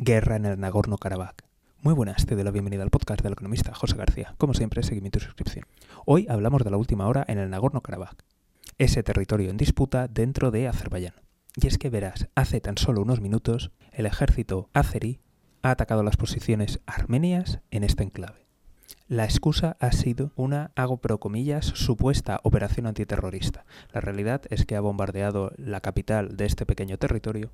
Guerra en el Nagorno-Karabaj. Muy buenas, te doy la bienvenida al podcast del economista José García. Como siempre, seguimiento y suscripción. Hoy hablamos de la última hora en el Nagorno-Karabaj, ese territorio en disputa dentro de Azerbaiyán. Y es que verás, hace tan solo unos minutos, el ejército azerí ha atacado las posiciones armenias en este enclave. La excusa ha sido una, hago pro comillas, supuesta operación antiterrorista. La realidad es que ha bombardeado la capital de este pequeño territorio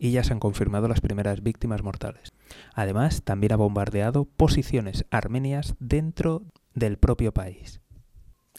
y ya se han confirmado las primeras víctimas mortales. Además, también ha bombardeado posiciones armenias dentro del propio país.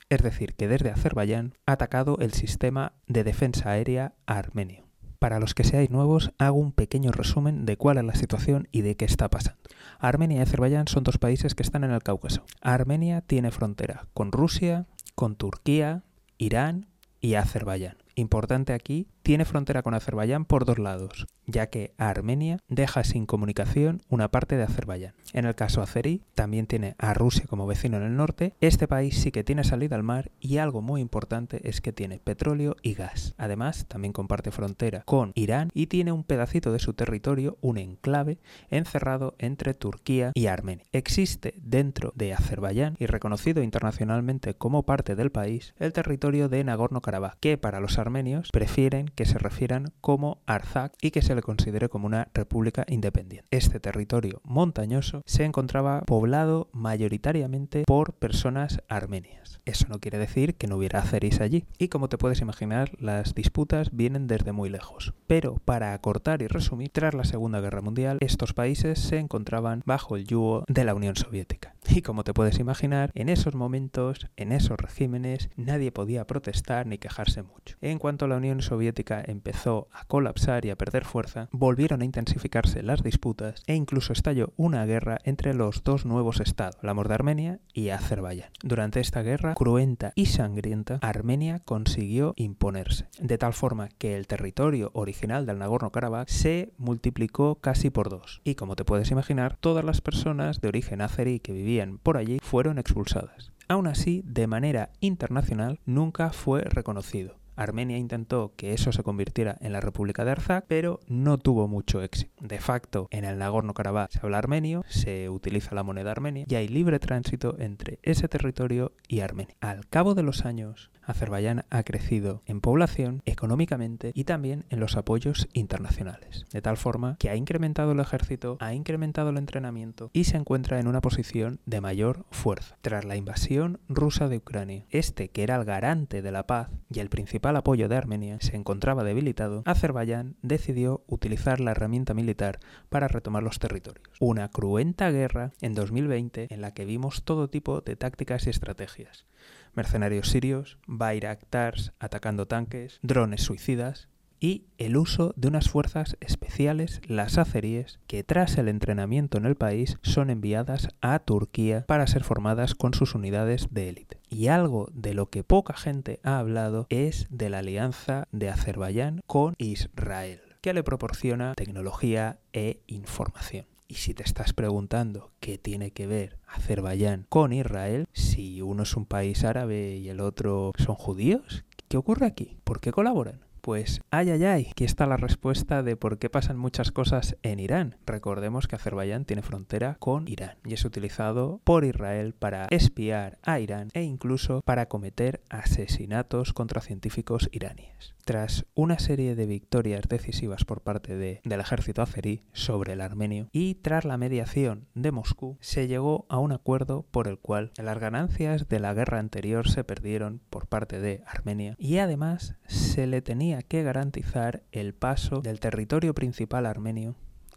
Es decir, que desde Azerbaiyán ha atacado el sistema de defensa aérea armenio. Para los que seáis nuevos, hago un pequeño resumen de cuál es la situación y de qué está pasando. Armenia y Azerbaiyán son dos países que están en el Cáucaso. Armenia tiene frontera con Rusia, con Turquía, Irán y Azerbaiyán. Importante aquí, tiene frontera con Azerbaiyán por dos lados, ya que Armenia deja sin comunicación una parte de Azerbaiyán. En el caso azerí, también tiene a Rusia como vecino en el norte. Este país sí que tiene salida al mar y algo muy importante es que tiene petróleo y gas. Además, también comparte frontera con Irán y tiene un pedacito de su territorio, un enclave, encerrado entre Turquía y Armenia. Existe dentro de Azerbaiyán y reconocido internacionalmente como parte del país el territorio de Nagorno-Karabaj, que para los armenios prefieren que se refieran como Arzak y que se le considere como una república independiente. Este territorio montañoso se encontraba poblado mayoritariamente por personas armenias. Eso no quiere decir que no hubiera azeris allí. Y como te puedes imaginar, las disputas vienen desde muy lejos. Pero para acortar y resumir, tras la Segunda Guerra Mundial, estos países se encontraban bajo el yugo de la Unión Soviética. Y como te puedes imaginar, en esos momentos, en esos regímenes, nadie podía protestar ni quejarse mucho. En cuanto la Unión Soviética empezó a colapsar y a perder fuerza, volvieron a intensificarse las disputas e incluso estalló una guerra entre los dos nuevos estados, la de Armenia y Azerbaiyán. Durante esta guerra cruenta y sangrienta, Armenia consiguió imponerse, de tal forma que el territorio original del Nagorno-Karabaj se multiplicó casi por dos. Y como te puedes imaginar, todas las personas de origen azerí que vivían por allí fueron expulsadas. Aún así, de manera internacional, nunca fue reconocido. Armenia intentó que eso se convirtiera en la República de Arzak, pero no tuvo mucho éxito. De facto, en el Nagorno-Karabaj se habla armenio, se utiliza la moneda armenia y hay libre tránsito entre ese territorio y Armenia. Al cabo de los años, Azerbaiyán ha crecido en población, económicamente y también en los apoyos internacionales, de tal forma que ha incrementado el ejército, ha incrementado el entrenamiento y se encuentra en una posición de mayor fuerza. Tras la invasión rusa de Ucrania, este que era el garante de la paz y el principal apoyo de Armenia se encontraba debilitado, Azerbaiyán decidió utilizar la herramienta militar para retomar los territorios. Una cruenta guerra en 2020 en la que vimos todo tipo de tácticas y estrategias mercenarios sirios, Bayraktars atacando tanques, drones suicidas y el uso de unas fuerzas especiales, las azeríes, que tras el entrenamiento en el país son enviadas a Turquía para ser formadas con sus unidades de élite. Y algo de lo que poca gente ha hablado es de la alianza de Azerbaiyán con Israel, que le proporciona tecnología e información. Y si te estás preguntando qué tiene que ver Azerbaiyán con Israel, si uno es un país árabe y el otro son judíos, ¿qué ocurre aquí? ¿Por qué colaboran? Pues ay, ay, ay, aquí está la respuesta de por qué pasan muchas cosas en Irán. Recordemos que Azerbaiyán tiene frontera con Irán y es utilizado por Israel para espiar a Irán e incluso para cometer asesinatos contra científicos iraníes. Tras una serie de victorias decisivas por parte de, del ejército azerí sobre el armenio y tras la mediación de Moscú, se llegó a un acuerdo por el cual las ganancias de la guerra anterior se perdieron por parte de Armenia y además se le tenía que garantizar el paso del territorio principal armenio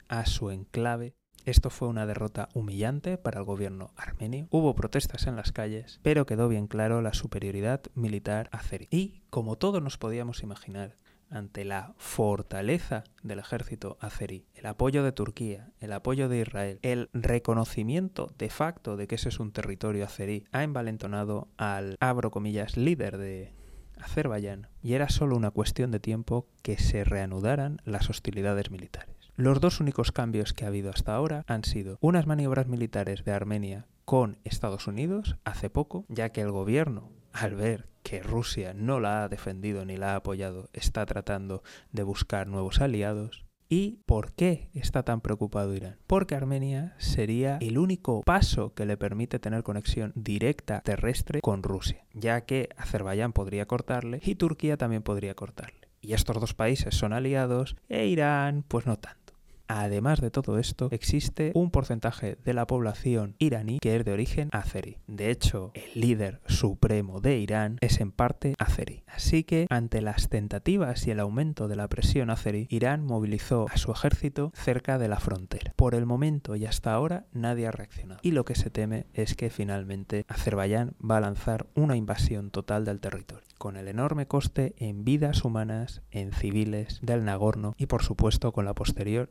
a su enclave. Esto fue una derrota humillante para el gobierno armenio. Hubo protestas en las calles, pero quedó bien claro la superioridad militar azerí. Y, como todos nos podíamos imaginar, ante la fortaleza del ejército azerí, el apoyo de Turquía, el apoyo de Israel, el reconocimiento de facto de que ese es un territorio azerí, ha envalentonado al, abro comillas, líder de, Azerbaiyán y era solo una cuestión de tiempo que se reanudaran las hostilidades militares. Los dos únicos cambios que ha habido hasta ahora han sido unas maniobras militares de Armenia con Estados Unidos hace poco, ya que el gobierno, al ver que Rusia no la ha defendido ni la ha apoyado, está tratando de buscar nuevos aliados. ¿Y por qué está tan preocupado Irán? Porque Armenia sería el único paso que le permite tener conexión directa terrestre con Rusia, ya que Azerbaiyán podría cortarle y Turquía también podría cortarle. Y estos dos países son aliados e Irán pues no tanto. Además de todo esto, existe un porcentaje de la población iraní que es de origen azerí. De hecho, el líder supremo de Irán es en parte azerí. Así que, ante las tentativas y el aumento de la presión azerí, Irán movilizó a su ejército cerca de la frontera. Por el momento y hasta ahora nadie ha reaccionado. Y lo que se teme es que finalmente Azerbaiyán va a lanzar una invasión total del territorio, con el enorme coste en vidas humanas, en civiles del Nagorno y por supuesto con la posterior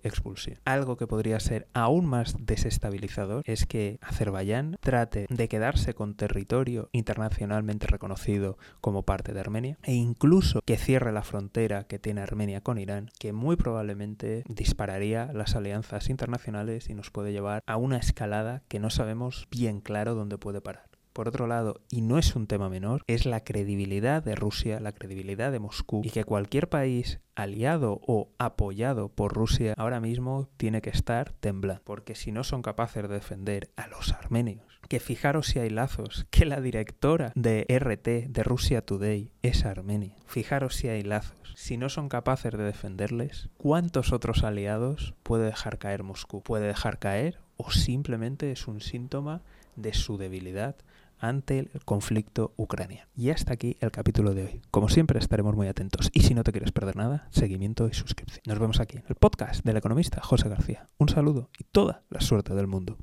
algo que podría ser aún más desestabilizador es que Azerbaiyán trate de quedarse con territorio internacionalmente reconocido como parte de Armenia e incluso que cierre la frontera que tiene Armenia con Irán, que muy probablemente dispararía las alianzas internacionales y nos puede llevar a una escalada que no sabemos bien claro dónde puede parar. Por otro lado, y no es un tema menor, es la credibilidad de Rusia, la credibilidad de Moscú y que cualquier país aliado o apoyado por Rusia ahora mismo tiene que estar temblando, porque si no son capaces de defender a los armenios, que fijaros si hay lazos, que la directora de RT de Rusia Today es armenia, fijaros si hay lazos, si no son capaces de defenderles, ¿cuántos otros aliados puede dejar caer Moscú? ¿Puede dejar caer o simplemente es un síntoma de su debilidad ante el conflicto ucraniano. Y hasta aquí el capítulo de hoy. Como siempre estaremos muy atentos y si no te quieres perder nada, seguimiento y suscripción. Nos vemos aquí en el podcast del economista José García. Un saludo y toda la suerte del mundo.